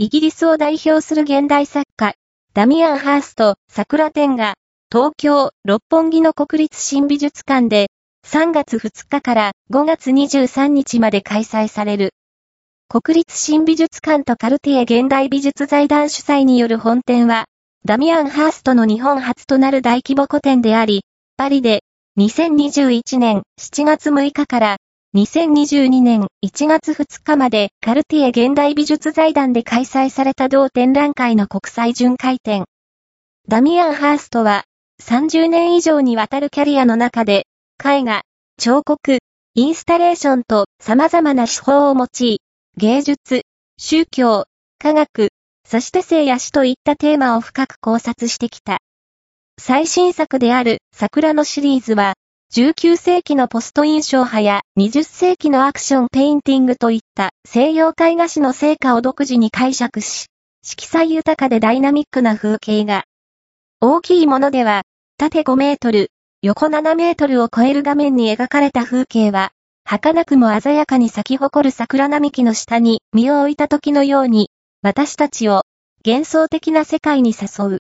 イギリスを代表する現代作家、ダミアン・ハースト桜展が、東京、六本木の国立新美術館で、3月2日から5月23日まで開催される。国立新美術館とカルティエ現代美術財団主催による本展は、ダミアン・ハーストの日本初となる大規模個展であり、パリで2021年7月6日から2022年1月2日までカルティエ現代美術財団で開催された同展覧会の国際巡回展。ダミアン・ハーストは30年以上にわたるキャリアの中で絵画、彫刻、インスタレーションと様々な手法を用い、芸術、宗教、科学、そして生や死といったテーマを深く考察してきた。最新作である桜のシリーズは、19世紀のポスト印象派や20世紀のアクションペインティングといった西洋絵画史の成果を独自に解釈し、色彩豊かでダイナミックな風景が、大きいものでは、縦5メートル、横7メートルを超える画面に描かれた風景は、儚くも鮮やかに咲き誇る桜並木の下に身を置いた時のように、私たちを幻想的な世界に誘う。